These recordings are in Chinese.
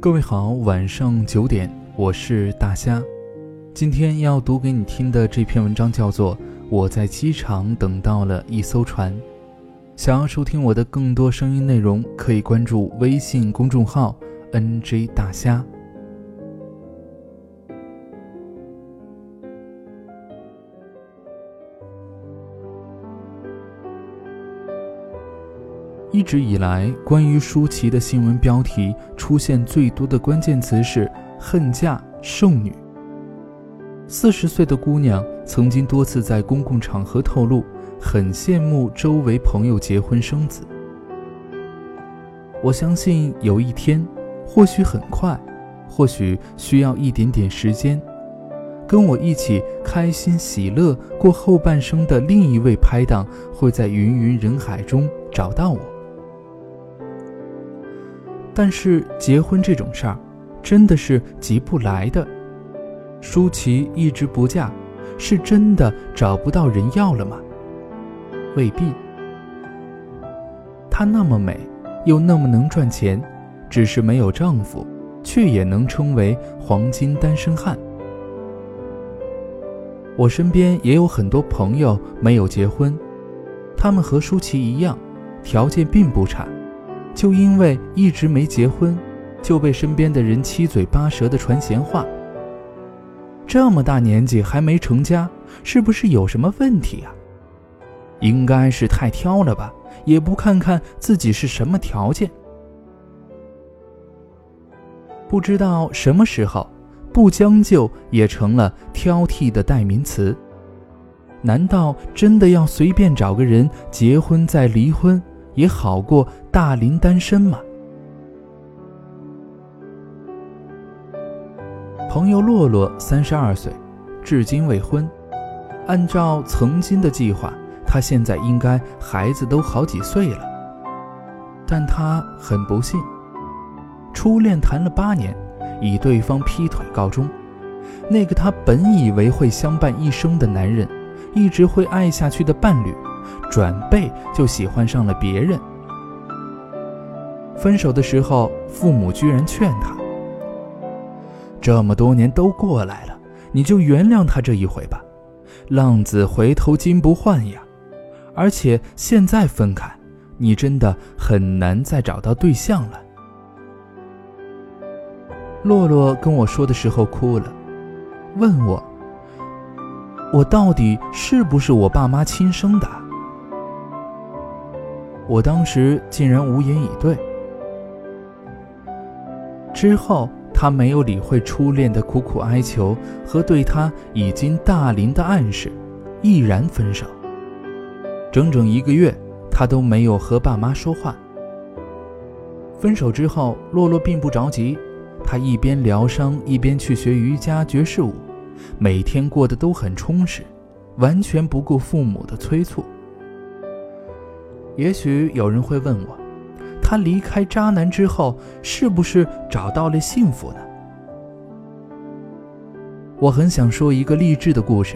各位好，晚上九点，我是大虾。今天要读给你听的这篇文章叫做《我在机场等到了一艘船》。想要收听我的更多声音内容，可以关注微信公众号 “nj 大虾”。一直以来，关于舒淇的新闻标题出现最多的关键词是“恨嫁剩女”。四十岁的姑娘曾经多次在公共场合透露，很羡慕周围朋友结婚生子。我相信有一天，或许很快，或许需要一点点时间，跟我一起开心喜乐过后半生的另一位拍档，会在芸芸人海中找到我。但是结婚这种事儿，真的是急不来的。舒淇一直不嫁，是真的找不到人要了吗？未必。她那么美，又那么能赚钱，只是没有丈夫，却也能称为黄金单身汉。我身边也有很多朋友没有结婚，他们和舒淇一样，条件并不差。就因为一直没结婚，就被身边的人七嘴八舌的传闲话。这么大年纪还没成家，是不是有什么问题啊？应该是太挑了吧，也不看看自己是什么条件。不知道什么时候，不将就也成了挑剔的代名词。难道真的要随便找个人结婚再离婚？也好过大龄单身嘛。朋友洛洛三十二岁，至今未婚。按照曾经的计划，他现在应该孩子都好几岁了。但他很不幸，初恋谈了八年，以对方劈腿告终。那个他本以为会相伴一生的男人，一直会爱下去的伴侣。转背就喜欢上了别人。分手的时候，父母居然劝他：“这么多年都过来了，你就原谅他这一回吧。浪子回头金不换呀！而且现在分开，你真的很难再找到对象了。”洛洛跟我说的时候哭了，问我：“我到底是不是我爸妈亲生的？”我当时竟然无言以对。之后，他没有理会初恋的苦苦哀求和对他已经大龄的暗示，毅然分手。整整一个月，他都没有和爸妈说话。分手之后，洛洛并不着急，他一边疗伤，一边去学瑜伽、爵士舞，每天过得都很充实，完全不顾父母的催促。也许有人会问我，他离开渣男之后是不是找到了幸福呢？我很想说一个励志的故事，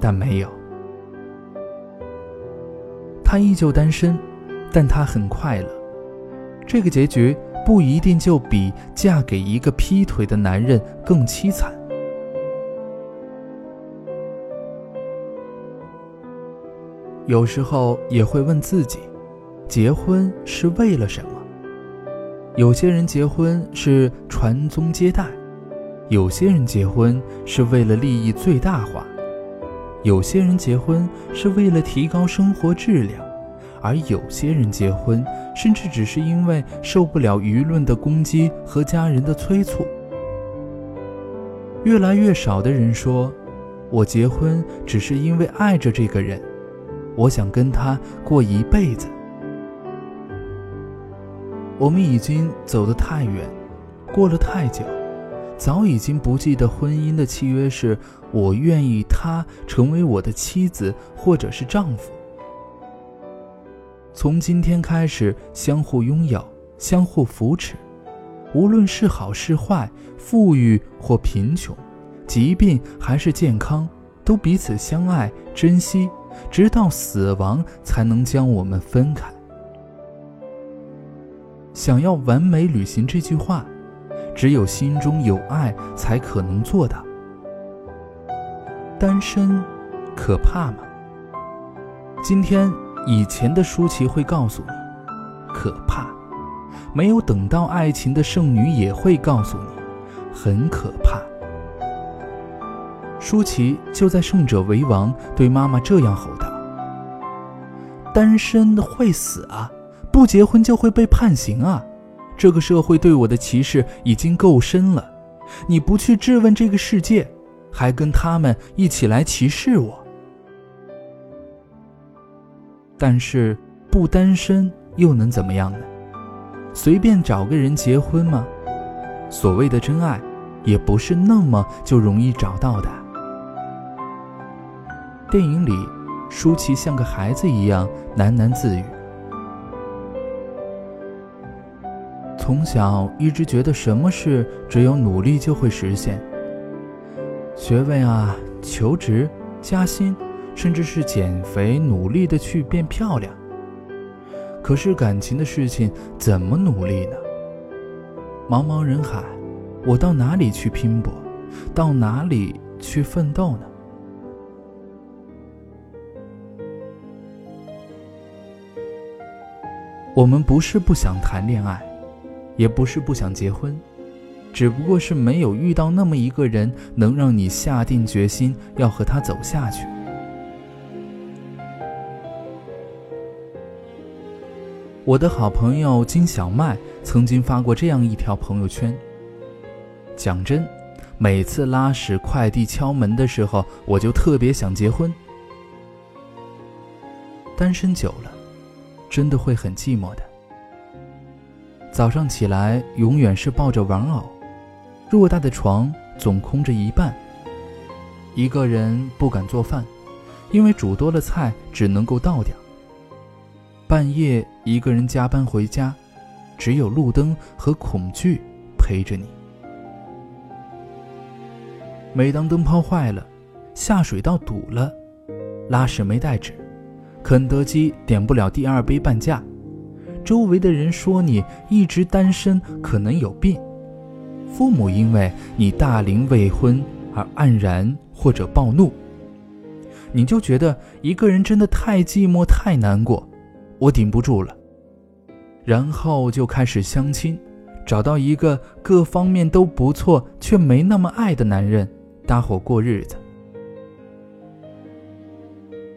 但没有。他依旧单身，但他很快乐。这个结局不一定就比嫁给一个劈腿的男人更凄惨。有时候也会问自己，结婚是为了什么？有些人结婚是传宗接代，有些人结婚是为了利益最大化，有些人结婚是为了提高生活质量，而有些人结婚甚至只是因为受不了舆论的攻击和家人的催促。越来越少的人说，我结婚只是因为爱着这个人。我想跟他过一辈子。我们已经走得太远，过了太久，早已经不记得婚姻的契约是我愿意他成为我的妻子或者是丈夫。从今天开始，相互拥有，相互扶持，无论是好是坏，富裕或贫穷，疾病还是健康，都彼此相爱，珍惜。直到死亡才能将我们分开。想要完美履行这句话，只有心中有爱才可能做到。单身可怕吗？今天以前的舒淇会告诉你，可怕；没有等到爱情的剩女也会告诉你，很可怕。舒淇就在《胜者为王》对妈妈这样吼道：“单身会死啊！不结婚就会被判刑啊！这个社会对我的歧视已经够深了，你不去质问这个世界，还跟他们一起来歧视我。但是不单身又能怎么样呢？随便找个人结婚吗？所谓的真爱，也不是那么就容易找到的。”电影里，舒淇像个孩子一样喃喃自语。从小一直觉得什么事只有努力就会实现，学位啊、求职、加薪，甚至是减肥，努力的去变漂亮。可是感情的事情怎么努力呢？茫茫人海，我到哪里去拼搏，到哪里去奋斗呢？我们不是不想谈恋爱，也不是不想结婚，只不过是没有遇到那么一个人，能让你下定决心要和他走下去。我的好朋友金小麦曾经发过这样一条朋友圈：讲真，每次拉屎、快递敲门的时候，我就特别想结婚。单身久了。真的会很寂寞的。早上起来永远是抱着玩偶，偌大的床总空着一半。一个人不敢做饭，因为煮多了菜只能够倒掉。半夜一个人加班回家，只有路灯和恐惧陪着你。每当灯泡坏了，下水道堵了，拉屎没带纸。肯德基点不了第二杯半价，周围的人说你一直单身可能有病，父母因为你大龄未婚而黯然或者暴怒，你就觉得一个人真的太寂寞太难过，我顶不住了，然后就开始相亲，找到一个各方面都不错却没那么爱的男人搭伙过日子，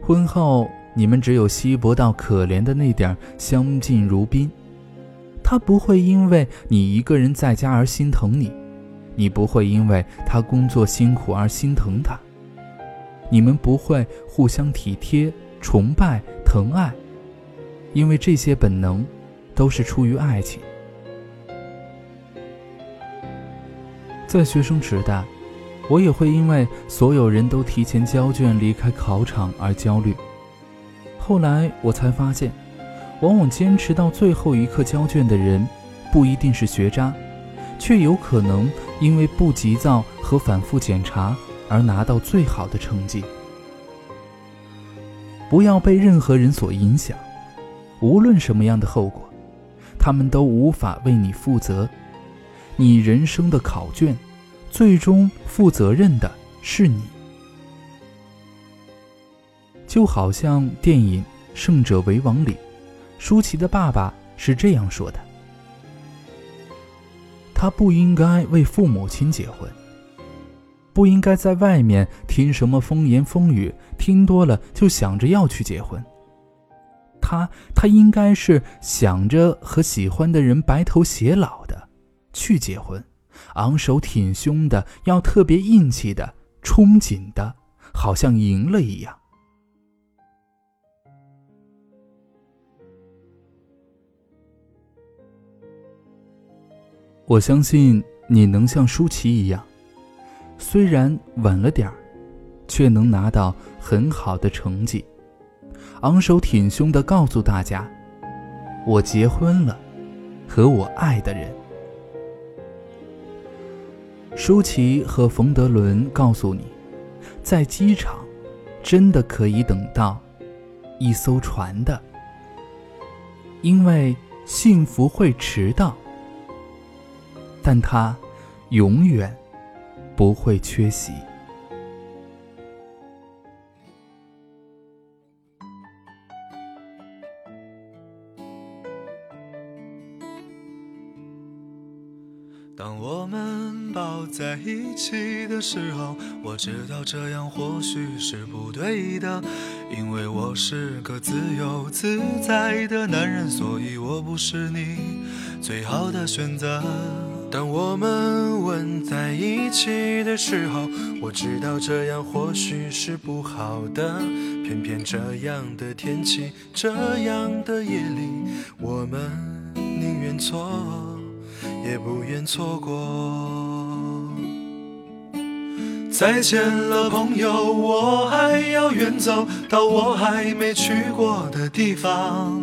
婚后。你们只有稀薄到可怜的那点相敬如宾，他不会因为你一个人在家而心疼你，你不会因为他工作辛苦而心疼他，你们不会互相体贴、崇拜、疼爱，因为这些本能都是出于爱情。在学生时代，我也会因为所有人都提前交卷离开考场而焦虑。后来我才发现，往往坚持到最后一刻交卷的人，不一定是学渣，却有可能因为不急躁和反复检查而拿到最好的成绩。不要被任何人所影响，无论什么样的后果，他们都无法为你负责。你人生的考卷，最终负责任的是你。就好像电影《胜者为王》里，舒淇的爸爸是这样说的：“他不应该为父母亲结婚，不应该在外面听什么风言风语，听多了就想着要去结婚。他他应该是想着和喜欢的人白头偕老的，去结婚，昂首挺胸的，要特别硬气的，憧憬的，好像赢了一样。”我相信你能像舒淇一样，虽然晚了点儿，却能拿到很好的成绩，昂首挺胸地告诉大家：“我结婚了，和我爱的人。”舒淇和冯德伦告诉你，在机场真的可以等到一艘船的，因为幸福会迟到。但它永远不会缺席。当我们抱在一起的时候，我知道这样或许是不对的，因为我是个自由自在的男人，所以我不是你最好的选择。我们吻在一起的时候，我知道这样或许是不好的，偏偏这样的天气，这样的夜里，我们宁愿错。也不愿错过。再见了，朋友，我还要远走到我还没去过的地方。